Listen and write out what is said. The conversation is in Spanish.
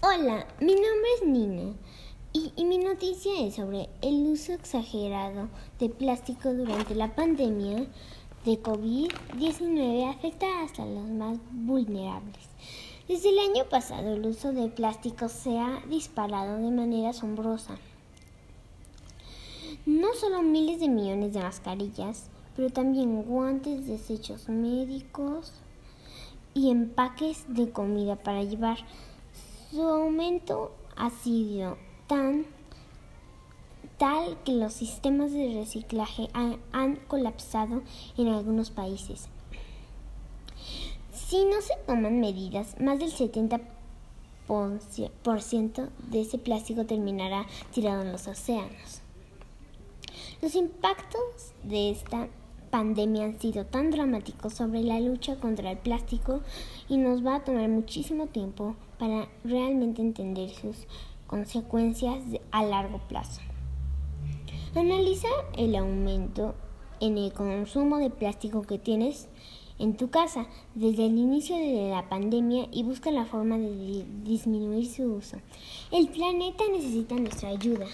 Hola, mi nombre es Nina y, mi noticia es sobre el uso exagerado de plástico durante la pandemia de COVID-19 afecta hasta los más vulnerables. Desde el año pasado el uso de plástico se ha disparado de manera asombrosa. No solo miles de millones de mascarillas, pero también guantes, desechos médicos y empaques de comida para llevar su aumento ha sido tan tal que los sistemas de reciclaje han, colapsado en algunos países. Si no se toman medidas, más del 70% de ese plástico terminará tirado en los océanos. Los impactos de esta pandemia han sido tan dramáticos sobre la lucha contra el plástico y nos va a tomar muchísimo tiempo para realmente entender sus consecuencias a largo plazo. Analiza el aumento en el consumo de plástico que tienes en tu casa desde el inicio de la pandemia y busca la forma de disminuir su uso. El planeta necesita nuestra ayuda.